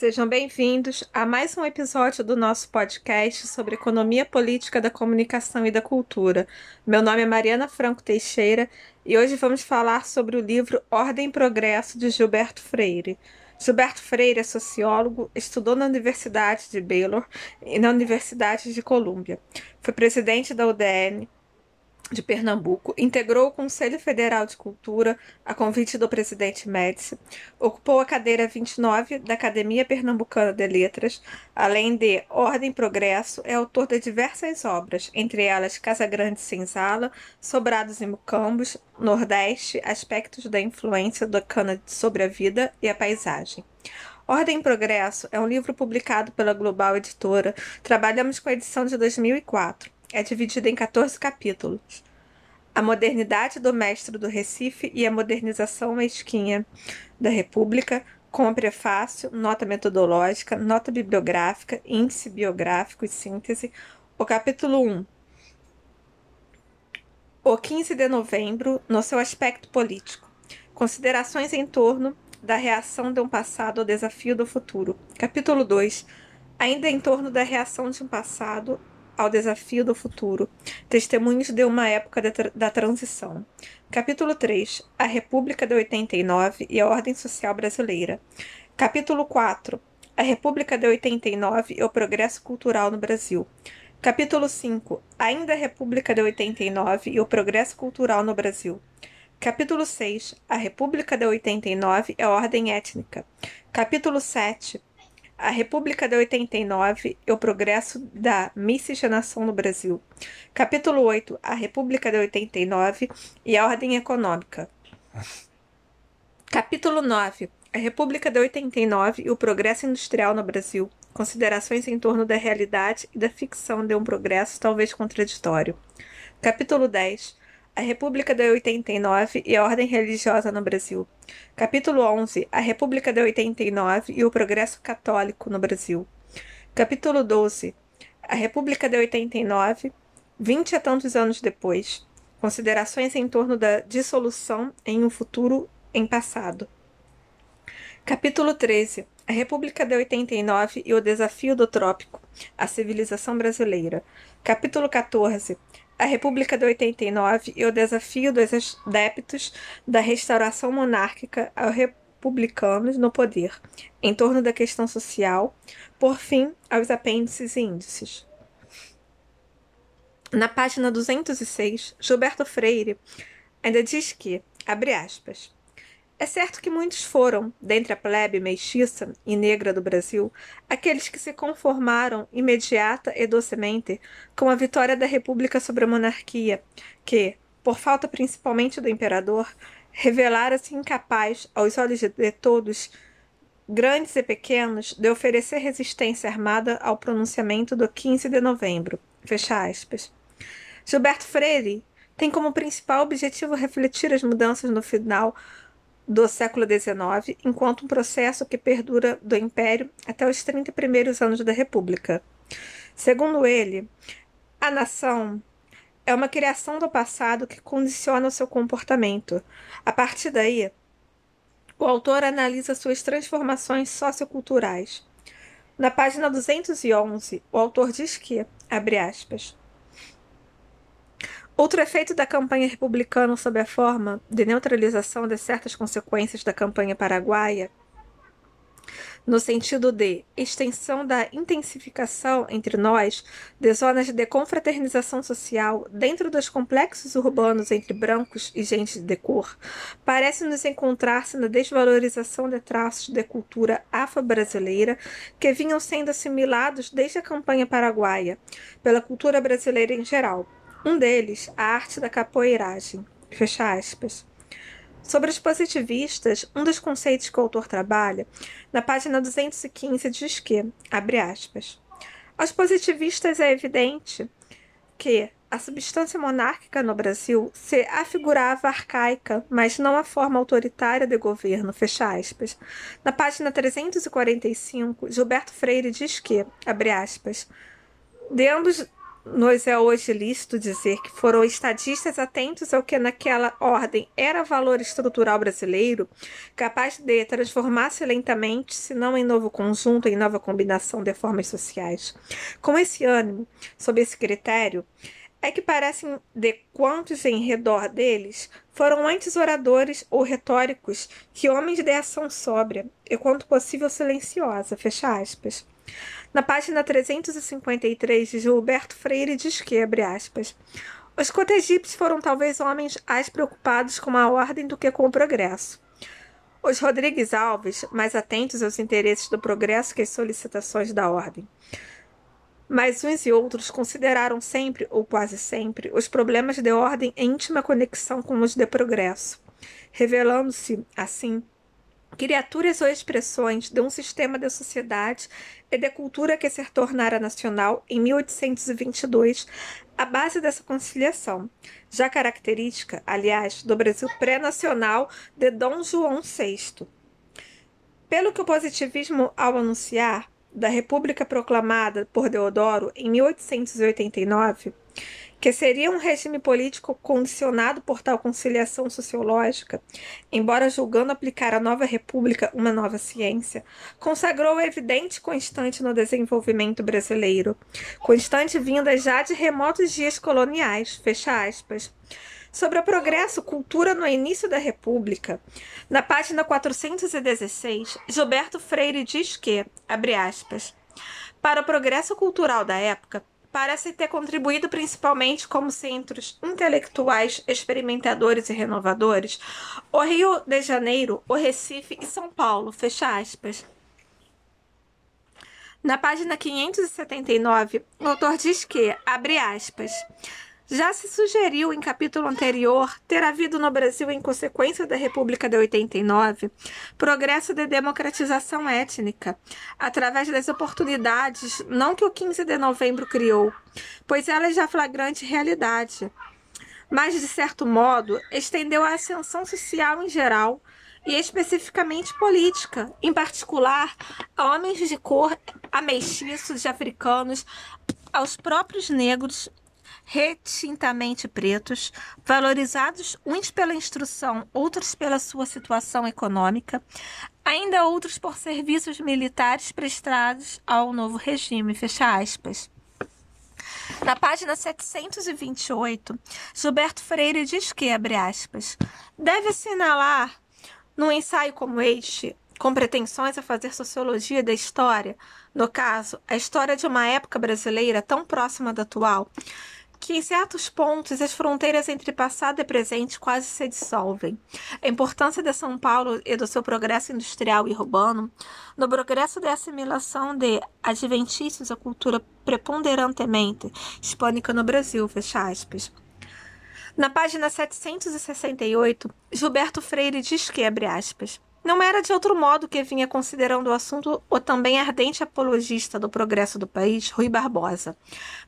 Sejam bem-vindos a mais um episódio do nosso podcast sobre economia política da comunicação e da cultura. Meu nome é Mariana Franco Teixeira e hoje vamos falar sobre o livro Ordem e Progresso de Gilberto Freire. Gilberto Freire é sociólogo, estudou na Universidade de Baylor e na Universidade de Colômbia. Foi presidente da UDN, de Pernambuco, integrou o Conselho Federal de Cultura a convite do presidente Médici, ocupou a cadeira 29 da Academia Pernambucana de Letras, além de Ordem e Progresso, é autor de diversas obras, entre elas Casa Grande Senzala, Sobrados e Mucambos, Nordeste, Aspectos da Influência da Cana sobre a Vida e a Paisagem. Ordem e Progresso é um livro publicado pela Global Editora. Trabalhamos com a edição de 2004 é dividida em 14 capítulos. A modernidade do mestre do Recife e a modernização mesquinha da República, com prefácio, nota metodológica, nota bibliográfica, índice biográfico e síntese. O capítulo 1. O 15 de novembro, no seu aspecto político. Considerações em torno da reação de um passado ao desafio do futuro. Capítulo 2. Ainda em torno da reação de um passado ao desafio do futuro, testemunhos de uma época da, tra da transição. Capítulo 3 A República de 89 e a Ordem Social Brasileira. Capítulo 4 A República de 89 e o Progresso Cultural no Brasil. Capítulo 5 Ainda a República de 89 e o Progresso Cultural no Brasil. Capítulo 6 A República de 89 e a Ordem Étnica. Capítulo 7 a República de 89 e o Progresso da Miscigenação no Brasil. Capítulo 8. A República de 89 e a Ordem Econômica. Capítulo 9. A República de 89 e o Progresso Industrial no Brasil. Considerações em torno da realidade e da ficção de um progresso talvez contraditório. Capítulo 10 a República de 89 e a Ordem Religiosa no Brasil. Capítulo 11. A República de 89 e o Progresso Católico no Brasil. Capítulo 12. A República de 89, vinte a tantos anos depois. Considerações em torno da dissolução em um futuro em passado. Capítulo 13. A República de 89 e o Desafio do Trópico. A Civilização Brasileira. Capítulo 14 a República de 89 e o desafio dos adeptos da restauração monárquica aos republicanos no poder, em torno da questão social, por fim, aos apêndices e índices. Na página 206, Gilberto Freire ainda diz que, abre aspas, é certo que muitos foram, dentre a plebe mestiça e negra do Brasil, aqueles que se conformaram imediata e docemente com a vitória da República sobre a monarquia, que, por falta principalmente do imperador, revelara-se incapaz, aos olhos de todos, grandes e pequenos, de oferecer resistência armada ao pronunciamento do 15 de novembro. Fecha aspas. Gilberto Freire tem como principal objetivo refletir as mudanças no final do século XIX, enquanto um processo que perdura do Império até os 30 primeiros anos da República. Segundo ele, a nação é uma criação do passado que condiciona o seu comportamento. A partir daí, o autor analisa suas transformações socioculturais. Na página 211, o autor diz que, abre aspas, Outro efeito da campanha republicana sob a forma de neutralização de certas consequências da campanha paraguaia, no sentido de extensão da intensificação entre nós de zonas de confraternização social dentro dos complexos urbanos entre brancos e gente de cor, parece-nos encontrar-se na desvalorização de traços de cultura afro-brasileira que vinham sendo assimilados desde a campanha paraguaia pela cultura brasileira em geral um deles, a arte da capoeiragem. Fecha aspas. Sobre os positivistas, um dos conceitos que o autor trabalha, na página 215, diz que, abre aspas, aos positivistas é evidente que a substância monárquica no Brasil se afigurava arcaica, mas não a forma autoritária de governo, fecha aspas. Na página 345, Gilberto Freire diz que, abre aspas, de ambos nos é hoje lícito dizer que foram estadistas atentos ao que naquela ordem era valor estrutural brasileiro, capaz de transformar-se lentamente, se não em novo conjunto, em nova combinação de formas sociais. Com esse ânimo, sob esse critério, é que parecem de quantos em redor deles foram antes oradores ou retóricos que homens de ação sóbria e quanto possível silenciosa, fecha aspas. Na página 353 de Gilberto Freire diz que, abre aspas, os cotegipes foram talvez homens mais preocupados com a ordem do que com o progresso. Os Rodrigues Alves, mais atentos aos interesses do progresso que às solicitações da ordem. Mas uns e outros consideraram sempre, ou quase sempre, os problemas de ordem em íntima conexão com os de progresso, revelando-se, assim, criaturas ou expressões de um sistema de sociedade e de cultura que se tornara nacional em 1822, a base dessa conciliação, já característica, aliás, do Brasil pré-nacional de Dom João VI. Pelo que o positivismo, ao anunciar, da República proclamada por Deodoro em 1889, que seria um regime político condicionado por tal conciliação sociológica, embora julgando aplicar à nova república uma nova ciência, consagrou evidente constante no desenvolvimento brasileiro, constante vinda já de remotos dias coloniais, fecha aspas, sobre o progresso cultura no início da República. Na página 416, Gilberto Freire diz que, abre aspas, para o progresso cultural da época, parece ter contribuído principalmente como centros intelectuais, experimentadores e renovadores o Rio de Janeiro, o Recife e São Paulo, fecha aspas. Na página 579, o autor diz que, abre aspas, já se sugeriu em capítulo anterior ter havido no Brasil, em consequência da República de 89, progresso de democratização étnica, através das oportunidades não que o 15 de novembro criou, pois ela é já flagrante realidade, mas, de certo modo, estendeu a ascensão social em geral e especificamente política, em particular a homens de cor, a mestiços, de africanos, aos próprios negros retintamente pretos, valorizados uns pela instrução, outros pela sua situação econômica, ainda outros por serviços militares prestados ao novo regime. Fecha aspas. Na página 728, Gilberto Freire diz que, abre aspas, deve assinalar, num ensaio como este, com pretensões a fazer sociologia da história, no caso, a história de uma época brasileira tão próxima da atual, que em certos pontos as fronteiras entre passado e presente quase se dissolvem. A importância de São Paulo e do seu progresso industrial e urbano, no progresso da assimilação de adventícios à cultura preponderantemente hispânica no Brasil, fecha aspas. Na página 768, Gilberto Freire diz que, abre aspas, não era de outro modo que vinha considerando o assunto o também ardente apologista do progresso do país, Rui Barbosa.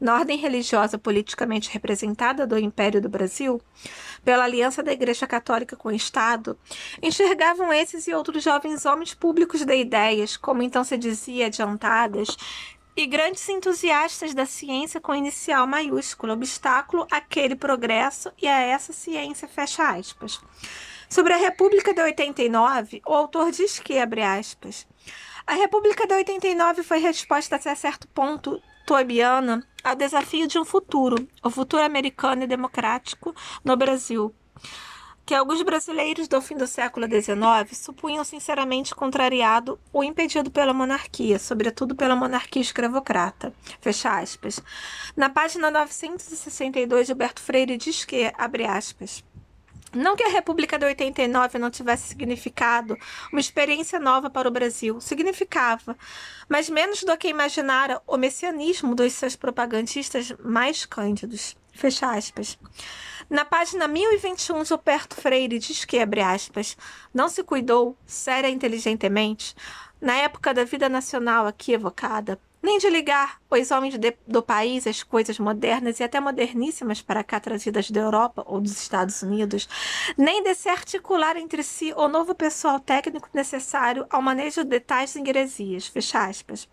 Na ordem religiosa politicamente representada do Império do Brasil, pela aliança da Igreja Católica com o Estado, enxergavam esses e outros jovens homens públicos de ideias, como então se dizia, adiantadas, e grandes entusiastas da ciência com inicial maiúsculo, obstáculo àquele progresso e a essa ciência, fecha aspas. Sobre a República de 89, o autor diz que, abre aspas, a República de 89 foi resposta até certo ponto toebiana ao desafio de um futuro, o futuro americano e democrático no Brasil, que alguns brasileiros do fim do século XIX supunham sinceramente contrariado ou impedido pela monarquia, sobretudo pela monarquia escravocrata. Fecha aspas. Na página 962, Gilberto Freire diz que, abre aspas, não que a República de 89 não tivesse significado uma experiência nova para o Brasil, significava, mas menos do que imaginara o messianismo dos seus propagandistas mais cândidos. Fecha aspas. Na página 1021, Gilberto Freire diz que, abre aspas, não se cuidou, séria e inteligentemente, na época da vida nacional aqui evocada, nem de ligar os homens de, do país às coisas modernas e até moderníssimas para cá trazidas da Europa ou dos Estados Unidos, nem de se articular entre si o novo pessoal técnico necessário ao manejo de tais heresias. Fecha aspas.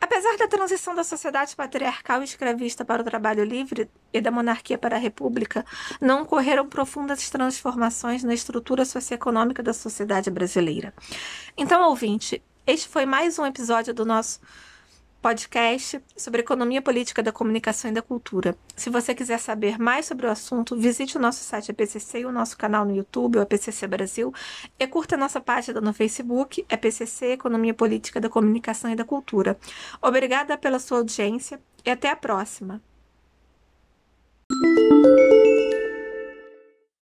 Apesar da transição da sociedade patriarcal e escravista para o trabalho livre e da monarquia para a república, não ocorreram profundas transformações na estrutura socioeconômica da sociedade brasileira. Então, ouvinte, este foi mais um episódio do nosso podcast sobre economia política da comunicação e da cultura. Se você quiser saber mais sobre o assunto, visite o nosso site APCC e o nosso canal no YouTube, o APCC Brasil, e curta a nossa página no Facebook, APCC Economia Política da Comunicação e da Cultura. Obrigada pela sua audiência e até a próxima!